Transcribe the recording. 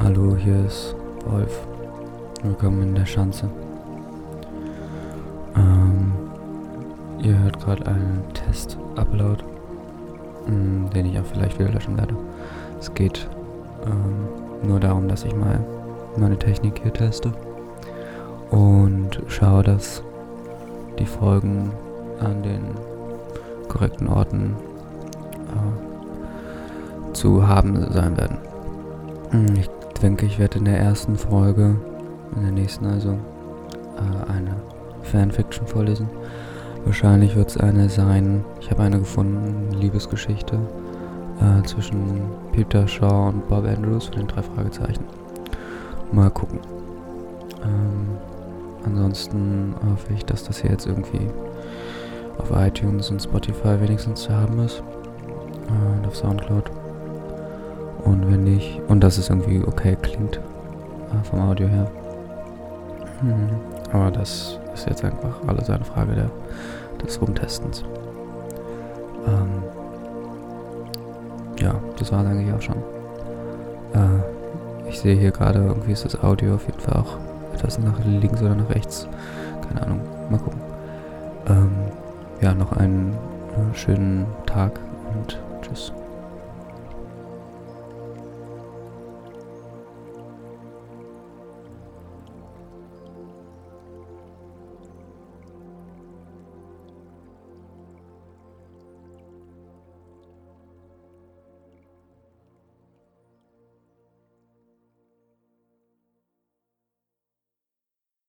Hallo, hier ist Wolf. Willkommen in der Schanze. Ähm, ihr hört gerade einen Test-Upload, mm, den ich auch vielleicht wieder löschen werde. Es geht ähm, nur darum, dass ich mal meine Technik hier teste und schaue, dass die Folgen an den korrekten Orten äh, zu haben sein werden. Mm, ich denke, ich werde in der ersten Folge, in der nächsten also, äh, eine Fanfiction vorlesen. Wahrscheinlich wird es eine sein, ich habe eine gefunden, Liebesgeschichte äh, zwischen Peter Shaw und Bob Andrews von den drei Fragezeichen. Mal gucken. Ähm, ansonsten hoffe ich, dass das hier jetzt irgendwie auf iTunes und Spotify wenigstens zu haben ist. Äh, und auf Soundcloud. Und wenn nicht, und dass es irgendwie okay klingt äh, vom Audio her. Hm. Aber das ist jetzt einfach alles eine Frage der, des Rumtestens. Ähm, ja, das war es eigentlich auch schon. Äh, ich sehe hier gerade, irgendwie ist das Audio auf jeden Fall auch etwas nach links oder nach rechts. Keine Ahnung, mal gucken. Ähm, ja, noch einen äh, schönen Tag und tschüss.